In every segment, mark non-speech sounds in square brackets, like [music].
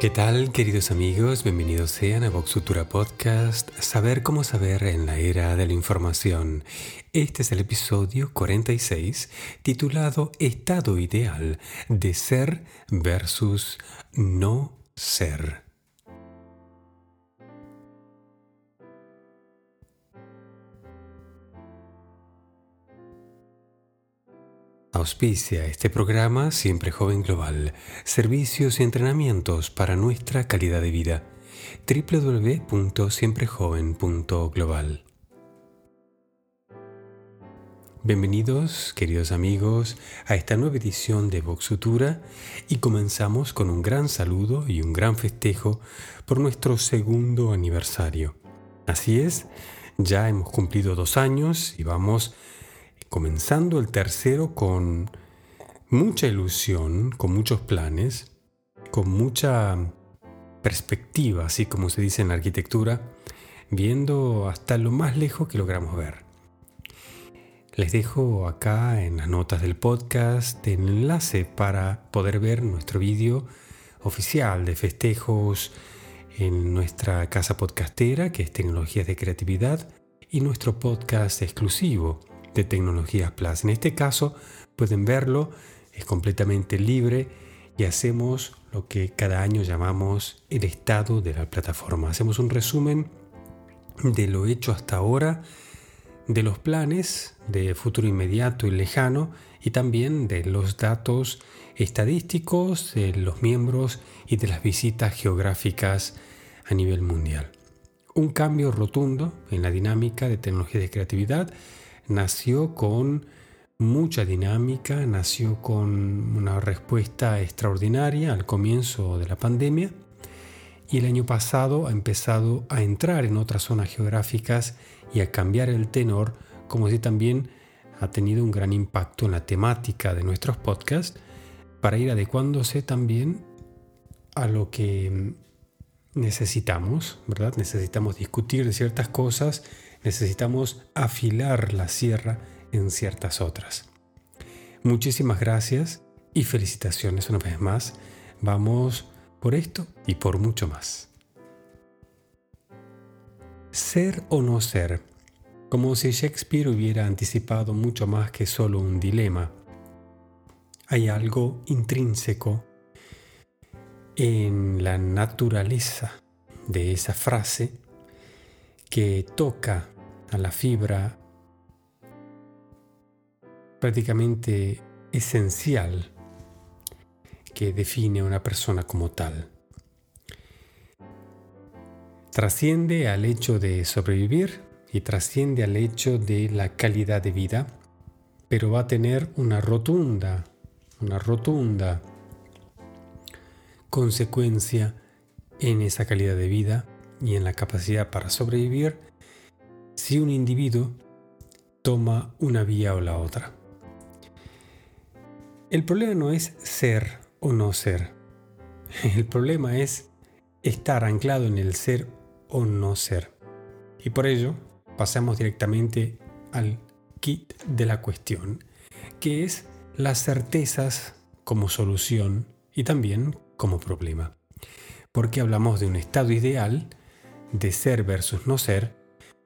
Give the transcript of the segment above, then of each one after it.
¿Qué tal, queridos amigos? Bienvenidos sean a Vox Futura Podcast, Saber cómo saber en la era de la información. Este es el episodio 46, titulado Estado ideal de ser versus no ser. Auspicia este programa Siempre Joven Global, servicios y entrenamientos para nuestra calidad de vida. www.siemprejoven.global. Bienvenidos, queridos amigos, a esta nueva edición de Vox Futura y comenzamos con un gran saludo y un gran festejo por nuestro segundo aniversario. Así es, ya hemos cumplido dos años y vamos comenzando el tercero con mucha ilusión, con muchos planes, con mucha perspectiva, así como se dice en la arquitectura, viendo hasta lo más lejos que logramos ver. Les dejo acá en las notas del podcast el enlace para poder ver nuestro vídeo oficial de festejos en nuestra casa podcastera, que es Tecnologías de Creatividad, y nuestro podcast exclusivo, de Tecnologías Plus. En este caso pueden verlo, es completamente libre y hacemos lo que cada año llamamos el estado de la plataforma. Hacemos un resumen de lo hecho hasta ahora, de los planes de futuro inmediato y lejano y también de los datos estadísticos de los miembros y de las visitas geográficas a nivel mundial. Un cambio rotundo en la dinámica de tecnología de creatividad nació con mucha dinámica, nació con una respuesta extraordinaria al comienzo de la pandemia y el año pasado ha empezado a entrar en otras zonas geográficas y a cambiar el tenor, como si también ha tenido un gran impacto en la temática de nuestros podcasts para ir adecuándose también a lo que necesitamos, ¿verdad? Necesitamos discutir de ciertas cosas necesitamos afilar la sierra en ciertas otras. Muchísimas gracias y felicitaciones una vez más. Vamos por esto y por mucho más. Ser o no ser, como si Shakespeare hubiera anticipado mucho más que solo un dilema. Hay algo intrínseco en la naturaleza de esa frase que toca a la fibra prácticamente esencial que define a una persona como tal. Trasciende al hecho de sobrevivir y trasciende al hecho de la calidad de vida, pero va a tener una rotunda, una rotunda consecuencia en esa calidad de vida y en la capacidad para sobrevivir si un individuo toma una vía o la otra. El problema no es ser o no ser. [laughs] El problema es estar anclado en el ser o no ser. Y por ello pasamos directamente al kit de la cuestión, que es las certezas como solución y también como problema. Porque hablamos de un estado ideal de ser versus no ser,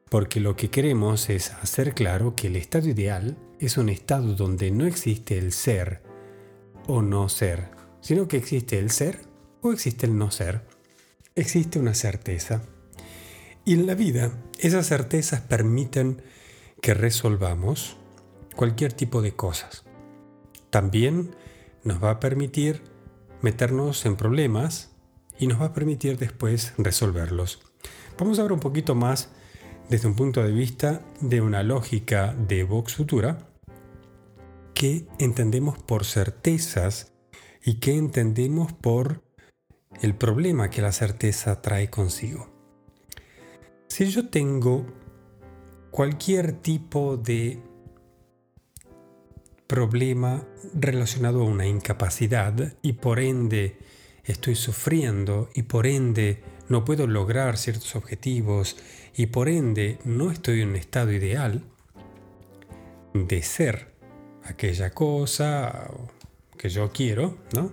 porque lo que queremos es hacer claro que el estado ideal es un estado donde no existe el ser o no ser, sino que existe el ser o existe el no ser. Existe una certeza. Y en la vida esas certezas permiten que resolvamos cualquier tipo de cosas. También nos va a permitir meternos en problemas y nos va a permitir después resolverlos. Vamos a ver un poquito más desde un punto de vista de una lógica de Vox Futura que entendemos por certezas y que entendemos por el problema que la certeza trae consigo. Si yo tengo cualquier tipo de problema relacionado a una incapacidad y por ende estoy sufriendo y por ende no puedo lograr ciertos objetivos y por ende no estoy en un estado ideal de ser aquella cosa que yo quiero, ¿no?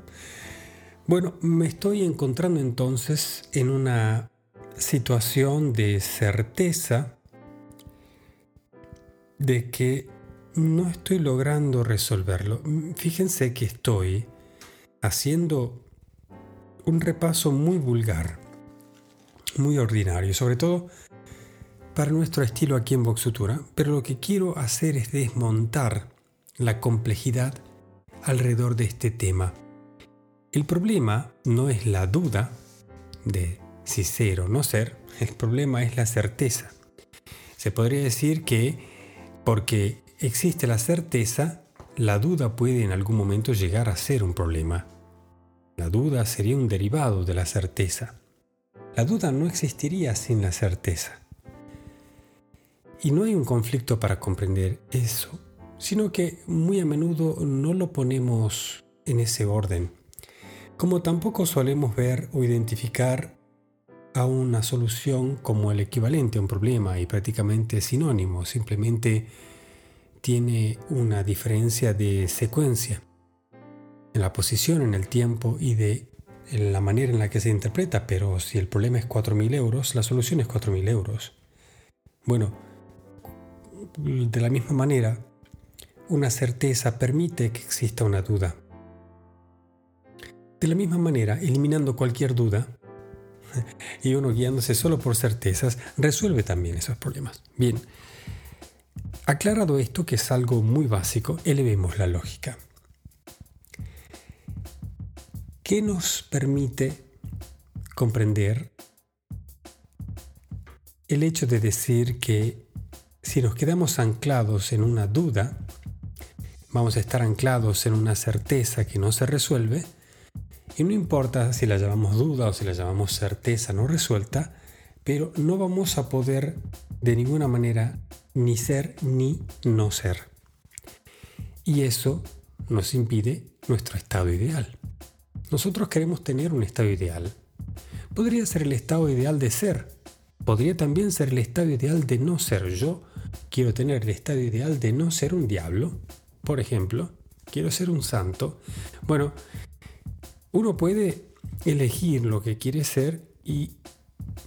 Bueno, me estoy encontrando entonces en una situación de certeza de que no estoy logrando resolverlo. Fíjense que estoy haciendo un repaso muy vulgar, muy ordinario, sobre todo para nuestro estilo aquí en Voxutura, pero lo que quiero hacer es desmontar la complejidad alrededor de este tema el problema no es la duda de si ser o no ser, el problema es la certeza. Se podría decir que porque existe la certeza, la duda puede en algún momento llegar a ser un problema. La duda sería un derivado de la certeza. La duda no existiría sin la certeza. Y no hay un conflicto para comprender eso, sino que muy a menudo no lo ponemos en ese orden como tampoco solemos ver o identificar a una solución como el equivalente a un problema y prácticamente sinónimo, simplemente tiene una diferencia de secuencia en la posición, en el tiempo y de la manera en la que se interpreta, pero si el problema es 4.000 euros, la solución es 4.000 euros. Bueno, de la misma manera, una certeza permite que exista una duda. De la misma manera, eliminando cualquier duda [laughs] y uno guiándose solo por certezas, resuelve también esos problemas. Bien, aclarado esto, que es algo muy básico, elevemos la lógica. ¿Qué nos permite comprender el hecho de decir que si nos quedamos anclados en una duda, vamos a estar anclados en una certeza que no se resuelve, y no importa si la llamamos duda o si la llamamos certeza no resuelta, pero no vamos a poder de ninguna manera ni ser ni no ser. Y eso nos impide nuestro estado ideal. Nosotros queremos tener un estado ideal. Podría ser el estado ideal de ser. Podría también ser el estado ideal de no ser. Yo quiero tener el estado ideal de no ser un diablo. Por ejemplo, quiero ser un santo. Bueno, uno puede elegir lo que quiere ser y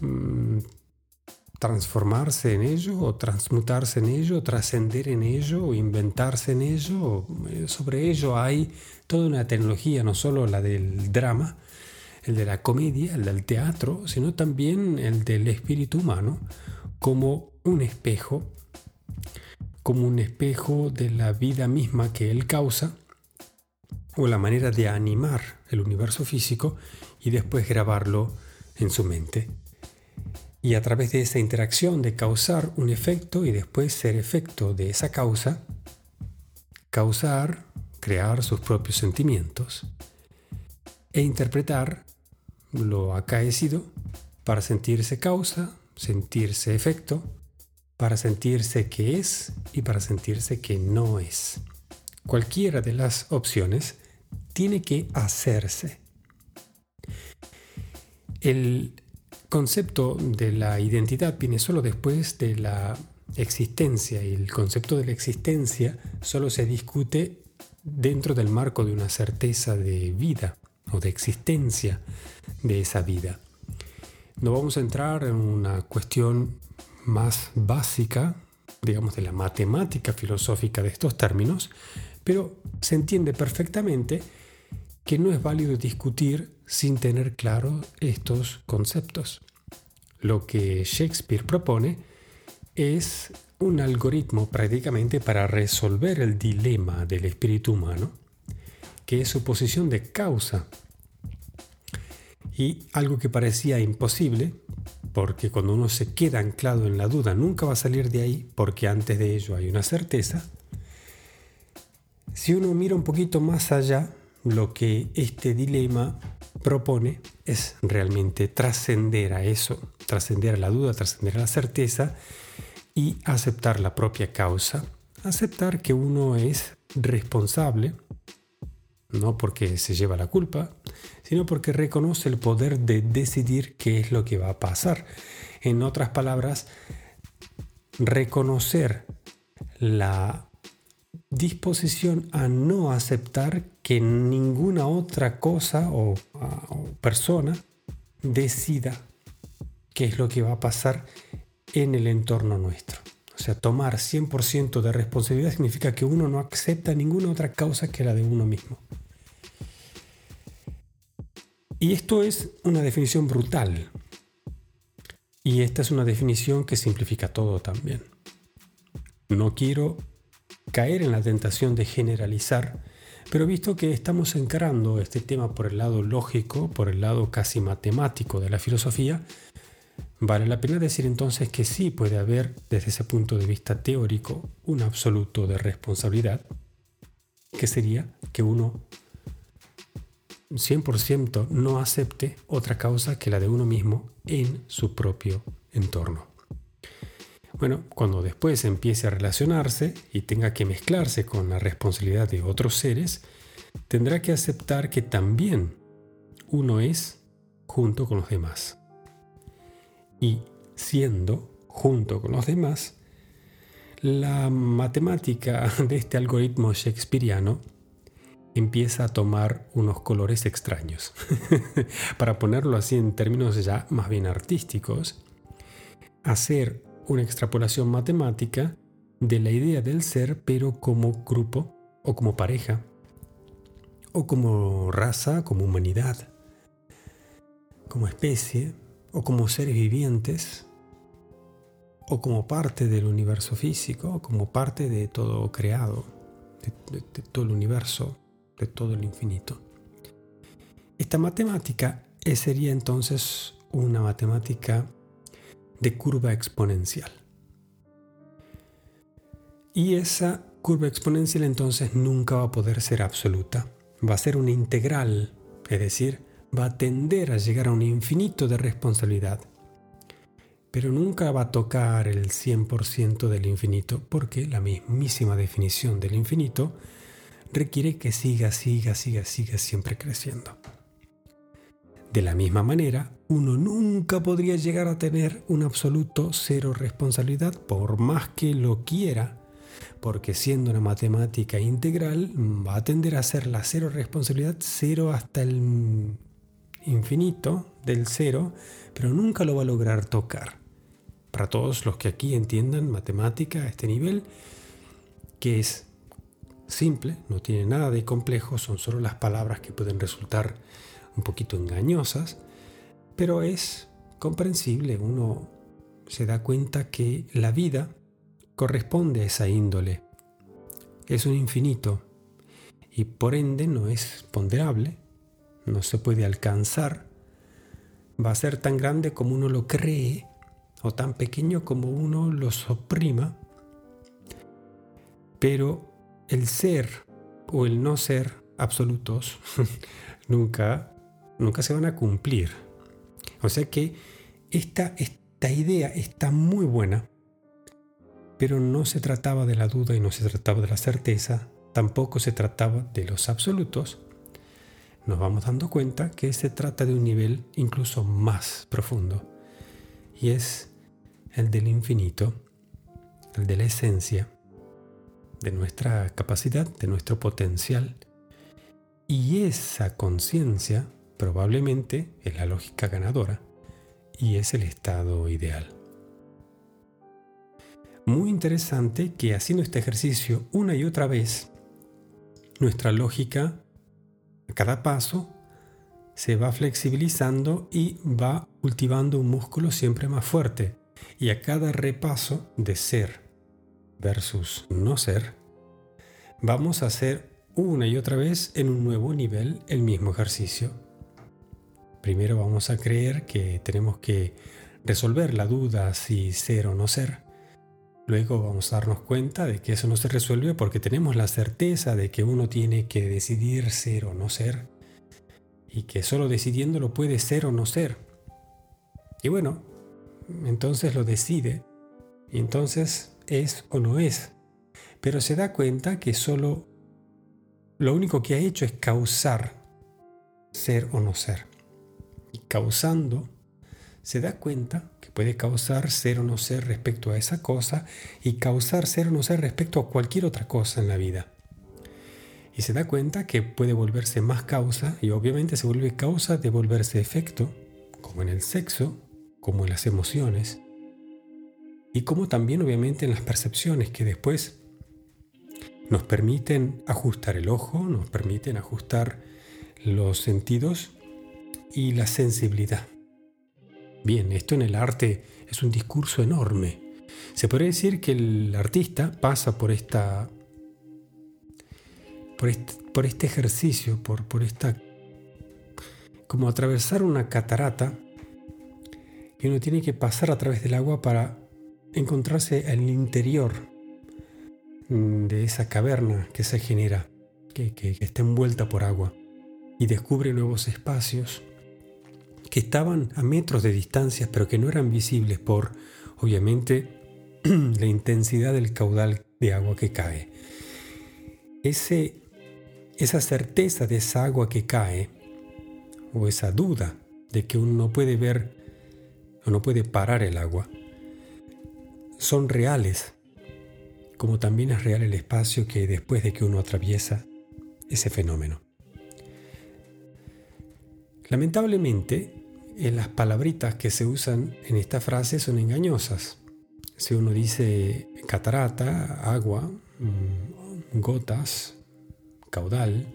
mm, transformarse en ello o transmutarse en ello, trascender en ello o inventarse en ello. Eh, sobre ello hay toda una tecnología, no solo la del drama, el de la comedia, el del teatro, sino también el del espíritu humano como un espejo, como un espejo de la vida misma que él causa o la manera de animar el universo físico y después grabarlo en su mente. Y a través de esa interacción de causar un efecto y después ser efecto de esa causa, causar, crear sus propios sentimientos e interpretar lo acaecido para sentirse causa, sentirse efecto, para sentirse que es y para sentirse que no es. Cualquiera de las opciones tiene que hacerse. El concepto de la identidad viene solo después de la existencia y el concepto de la existencia solo se discute dentro del marco de una certeza de vida o de existencia de esa vida. No vamos a entrar en una cuestión más básica, digamos, de la matemática filosófica de estos términos, pero se entiende perfectamente que no es válido discutir sin tener claro estos conceptos. Lo que Shakespeare propone es un algoritmo prácticamente para resolver el dilema del espíritu humano, que es su posición de causa. Y algo que parecía imposible, porque cuando uno se queda anclado en la duda nunca va a salir de ahí, porque antes de ello hay una certeza, si uno mira un poquito más allá, lo que este dilema propone es realmente trascender a eso, trascender a la duda, trascender a la certeza y aceptar la propia causa, aceptar que uno es responsable, no porque se lleva la culpa, sino porque reconoce el poder de decidir qué es lo que va a pasar. En otras palabras, reconocer la disposición a no aceptar que ninguna otra cosa o, o persona decida qué es lo que va a pasar en el entorno nuestro. O sea, tomar 100% de responsabilidad significa que uno no acepta ninguna otra causa que la de uno mismo. Y esto es una definición brutal. Y esta es una definición que simplifica todo también. No quiero caer en la tentación de generalizar, pero visto que estamos encarando este tema por el lado lógico, por el lado casi matemático de la filosofía, Vale la pena decir entonces que sí puede haber, desde ese punto de vista teórico, un absoluto de responsabilidad, que sería que uno 100% no acepte otra causa que la de uno mismo en su propio entorno. Bueno, cuando después empiece a relacionarse y tenga que mezclarse con la responsabilidad de otros seres, tendrá que aceptar que también uno es junto con los demás y siendo, junto con los demás, la matemática [laughs] de este algoritmo shakespeariano empieza a tomar unos colores extraños. [laughs] Para ponerlo así en términos ya más bien artísticos, hacer una extrapolación matemática de la idea del ser, pero como grupo o como pareja, o como raza, como humanidad, como especie, o como seres vivientes, o como parte del universo físico, o como parte de todo creado, de, todo el universo, de todo el infinito. Esta matemática sería entonces una matemática de curva exponencial. Y esa curva exponencial entonces nunca va a poder ser absoluta. Va a ser una integral, es decir, va a tender a llegar a un infinito de responsabilidad, pero nunca va a tocar el 100% del infinito porque la mismísima definición del infinito requiere que siga, siga, siga, siga siempre creciendo. De la misma manera, uno nunca podría llegar a tener un absoluto cero responsabilidad por más que lo quiera, porque siendo una matemática integral va a tender a ser la cero responsabilidad cero hasta el infinito del cero, pero nunca lo va a lograr tocar. Para todos los que aquí entiendan matemática a este nivel, que es simple, no tiene nada de complejo, son solo las palabras que pueden resultar un poquito engañosas, pero es comprensible, uno se da cuenta que la vida corresponde a esa índole, es un infinito y por ende no es ponderable, no se puede alcanzar, va a ser tan grande como uno lo cree o tan pequeño como uno lo oprima, pero el ser o el no ser absolutos [laughs] nunca, nunca se van a cumplir. O sea que esta, esta idea está muy buena, pero no se trataba de la duda y no se trataba de la certeza, tampoco se trataba de los absolutos, nos vamos dando cuenta que se trata de un nivel incluso más profundo y es el del infinito, el de la esencia, de nuestra capacidad, de nuestro potencial. Y esa conciencia probablemente es la lógica ganadora y es el estado ideal. Muy interesante que haciendo este ejercicio una y otra vez, nuestra lógica cada paso se va flexibilizando y va cultivando un músculo siempre más fuerte. Y a cada repaso de ser versus no ser, vamos a hacer una y otra vez en un nuevo nivel el mismo ejercicio. Primero vamos a creer que tenemos que resolver la duda si ser o no ser. Luego vamos a darnos cuenta de que eso no se resuelve porque tenemos la certeza de que uno tiene que decidir ser o no ser y que solo decidiéndolo puede ser o no ser. Y bueno, entonces lo decide y entonces es o no es. Pero se da cuenta que solo lo único que ha hecho es causar ser o no ser. Y causando se da cuenta que puede causar ser o no ser respecto a esa cosa y causar ser o no ser respecto a cualquier otra cosa en la vida. Y se da cuenta que puede volverse más causa y obviamente se vuelve causa de volverse efecto, como en el sexo, como en las emociones, y como también obviamente en las percepciones que después nos permiten ajustar el ojo, nos permiten ajustar los sentidos y la sensibilidad. Bien, esto en el arte es un discurso enorme. Se podría decir que el artista pasa por esta por este, ejercicio, por, esta como atravesar una catarata y uno tiene que pasar a través del agua para encontrarse en el interior de esa caverna que se genera, que, que está envuelta por agua, y descubre nuevos espacios que estaban a metros de distancia, pero que no eran visibles por, obviamente, [clears throat] la intensidad del caudal de agua que cae. Esa certeza de esa agua que cae, o esa duda de que uno no puede ver o no puede parar el agua, son reales, como también es real el espacio que después de que uno atraviesa ese fenómeno. Lamentablemente, las palabritas que se usan en esta frase son engañosas. Si uno dice catarata, agua, mm, gotas, caudal,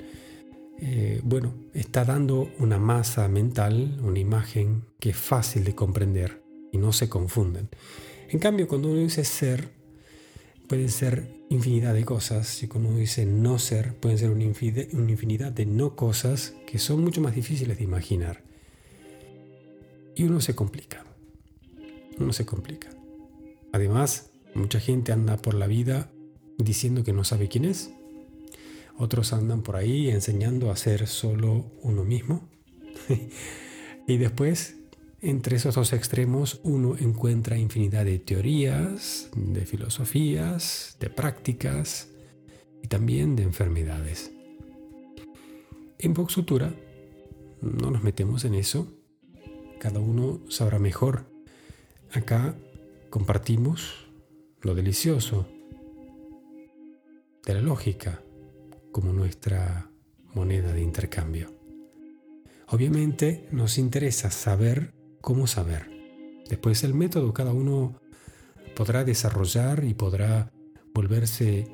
eh, bueno, está dando una masa mental, una imagen que es fácil de comprender y no se confunden. En cambio, cuando uno dice ser, pueden ser infinidad de cosas, y cuando uno dice no ser, pueden ser una infinidad de no cosas que son mucho más difíciles de imaginar. Y uno se complica. Uno se complica. Además, mucha gente anda por la vida diciendo que no sabe quién es. Otros andan por ahí enseñando a ser solo uno mismo. [laughs] y después, entre esos dos extremos, uno encuentra infinidad de teorías, de filosofías, de prácticas y también de enfermedades. En Vox no nos metemos en eso, cada uno sabrá mejor. Acá compartimos lo delicioso de la lógica como nuestra moneda de intercambio. Obviamente nos interesa saber cómo saber. Después el método cada uno podrá desarrollar y podrá volverse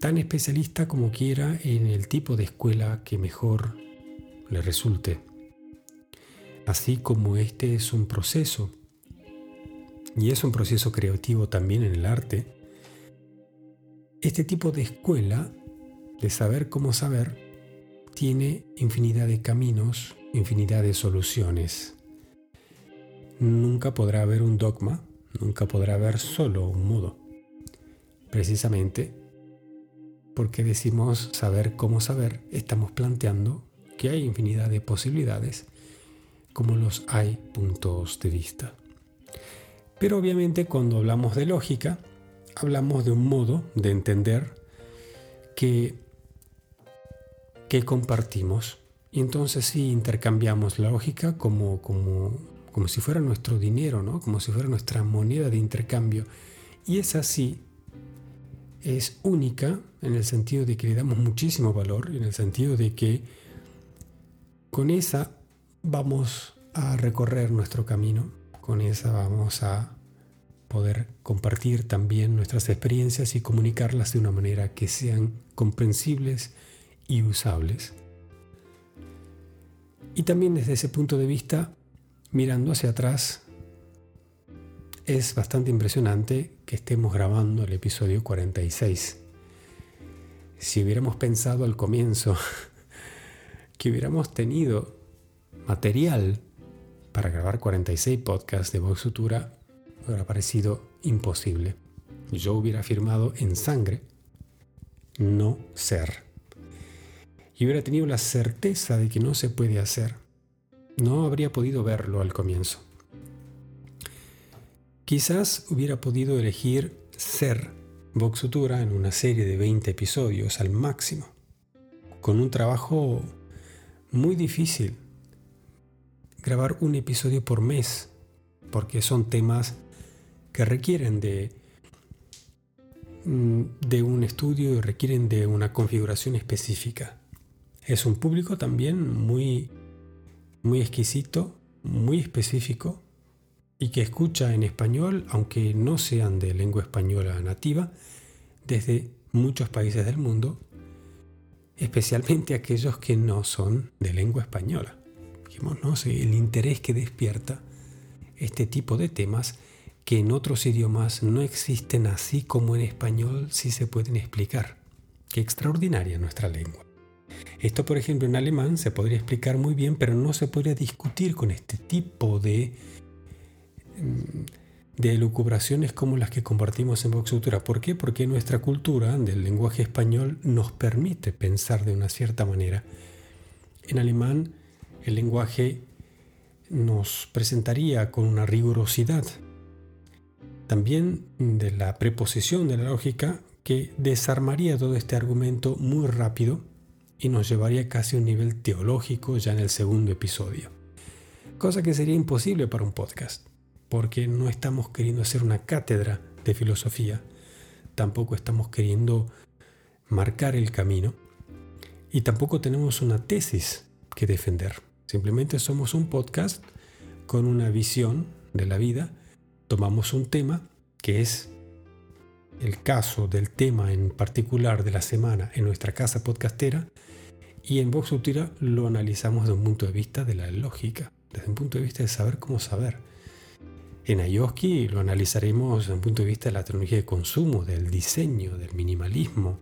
tan especialista como quiera en el tipo de escuela que mejor le resulte así como este es un proceso, y es un proceso creativo también en el arte, este tipo de escuela de saber cómo saber tiene infinidad de caminos, infinidad de soluciones. Nunca podrá haber un dogma, nunca podrá haber solo un modo. Precisamente porque decimos saber cómo saber, estamos planteando que hay infinidad de posibilidades como los hay puntos de vista. Pero obviamente cuando hablamos de lógica, hablamos de un modo de entender que, que compartimos. Y entonces sí intercambiamos la lógica como, como, como si fuera nuestro dinero, ¿no? como si fuera nuestra moneda de intercambio. Y es así, es única en el sentido de que le damos muchísimo valor, en el sentido de que con esa vamos a recorrer nuestro camino. Con esa vamos a poder compartir también nuestras experiencias y comunicarlas de una manera que sean comprensibles y usables. Y también desde ese punto de vista, mirando hacia atrás, es bastante impresionante que estemos grabando el episodio 46. Si hubiéramos pensado al comienzo [laughs] que hubiéramos tenido material para grabar 46 podcasts de Vox Futura hubiera parecido imposible. Yo hubiera afirmado en sangre no ser. Y hubiera tenido la certeza de que no se puede hacer. No habría podido verlo al comienzo. Quizás hubiera podido elegir ser Vox Futura en una serie de 20 episodios al máximo, con un trabajo muy difícil grabar un episodio por mes, porque son temas que requieren de, mm, de un estudio y requieren de una configuración específica. Es un público también muy, muy exquisito, muy específico y que escucha en español, aunque no sean de lengua española nativa, desde muchos países del mundo, especialmente aquellos que no son de lengua española. El interés que despierta este tipo de temas que en otros idiomas no existen así como en español sí se pueden explicar. Qué extraordinaria nuestra lengua. Esto, por ejemplo, en alemán se podría explicar muy bien, pero no se podría discutir con este tipo de mm, de elucubraciones como las que compartimos en Vox ¿Por qué? Porque nuestra cultura del lenguaje español nos permite pensar de una cierta manera. En alemán el lenguaje nos presentaría con una rigurosidad. También de la preposición de la lógica que desarmaría todo este argumento muy rápido y nos llevaría casi a un nivel teológico ya en el segundo episodio. Cosa que sería imposible para un podcast porque no estamos queriendo hacer una cátedra de filosofía, tampoco estamos queriendo marcar el camino y tampoco tenemos una tesis que defender. Simplemente somos un podcast con una visión de la vida, tomamos un tema que es el caso del tema en particular de la semana en nuestra casa podcastera y en Vox Utira lo analizamos desde un punto de vista de la lógica, desde un punto de vista de saber cómo saber en Ayoski lo analizaremos desde un punto de vista de la tecnología de consumo, del diseño, del minimalismo.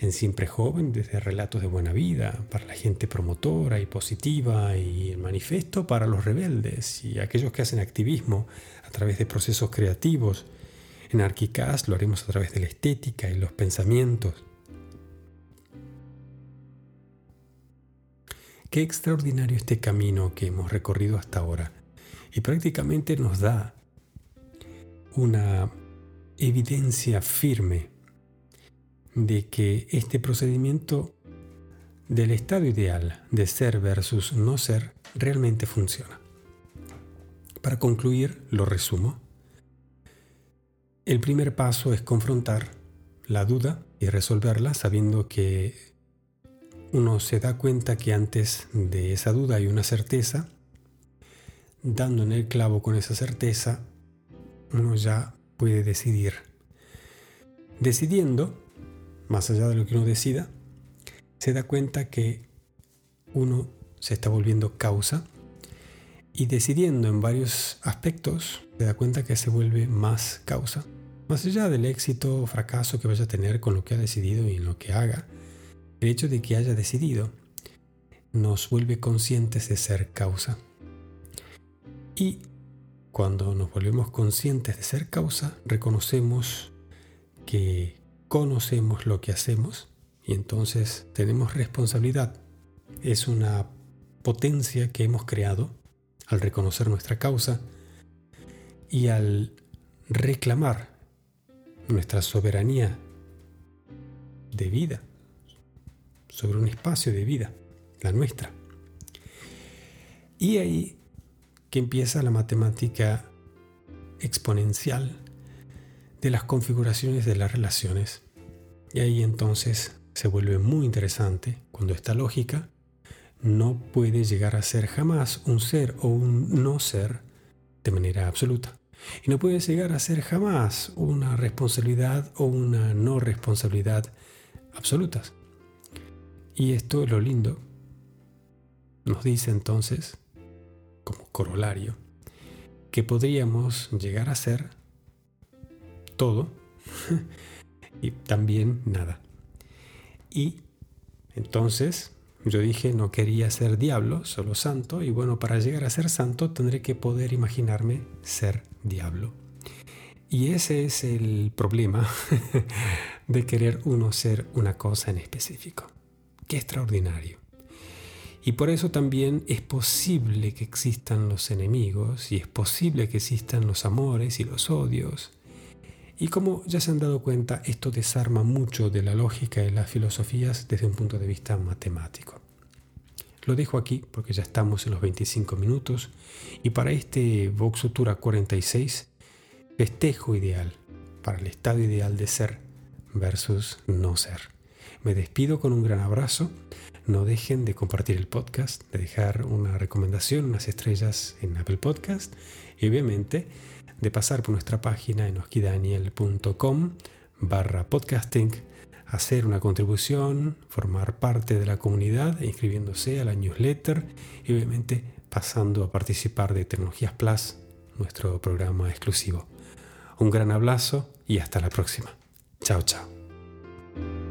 En Siempre Joven, desde relatos de buena vida, para la gente promotora y positiva, y el manifiesto para los rebeldes y aquellos que hacen activismo a través de procesos creativos. En Arquicast lo haremos a través de la estética y los pensamientos. Qué extraordinario este camino que hemos recorrido hasta ahora y prácticamente nos da una evidencia firme de que este procedimiento del estado ideal de ser versus no ser realmente funciona. Para concluir, lo resumo. El primer paso es confrontar la duda y resolverla sabiendo que uno se da cuenta que antes de esa duda hay una certeza dando en el clavo con esa certeza, uno ya puede decidir. Decidiendo, más allá de lo que uno decida, se da cuenta que uno se está volviendo causa y decidiendo en varios aspectos, se da cuenta que se vuelve más causa. Más allá del éxito o fracaso que vaya a tener con lo que ha decidido y en lo que haga, el hecho de que haya decidido nos vuelve conscientes de ser causa. Y cuando nos volvemos conscientes de ser causa, reconocemos que conocemos lo que hacemos y entonces tenemos responsabilidad. Es una potencia que hemos creado al reconocer nuestra causa y al reclamar nuestra soberanía de vida sobre un espacio de vida, la nuestra. Y ahí que empieza la matemática exponencial de las configuraciones de las relaciones. Y ahí entonces se vuelve muy interesante cuando esta lógica no puede llegar a ser jamás un ser o un no ser de manera absoluta. Y no puede llegar a ser jamás una responsabilidad o una no responsabilidad absolutas. Y esto es lo lindo. Nos dice entonces como corolario, que podríamos llegar a ser todo [laughs] y también nada. Y entonces yo dije no quería ser diablo, solo santo, y bueno, para llegar a ser santo tendré que poder imaginarme ser diablo. Y ese es el problema [laughs] de querer uno ser una cosa en específico. Qué extraordinario. Y por eso también es posible que existan los enemigos y es posible que existan los amores y los odios. Y como ya se han dado cuenta, esto desarma mucho de la lógica y las filosofías desde un punto de vista matemático. Lo dejo aquí porque ya estamos en los 25 minutos y para este Vox Futura 46, festejo ideal para el estado ideal de ser versus no ser. Me despido con un gran abrazo. No dejen de compartir el podcast, de dejar una recomendación, unas estrellas en Apple Podcast y obviamente de pasar por nuestra página en oskidaniel.com barra podcasting, hacer una contribución, formar parte de la comunidad, inscribiéndose a la newsletter y obviamente pasando a participar de Tecnologías Plus, nuestro programa exclusivo. Un gran abrazo y hasta la próxima. Chao, chao.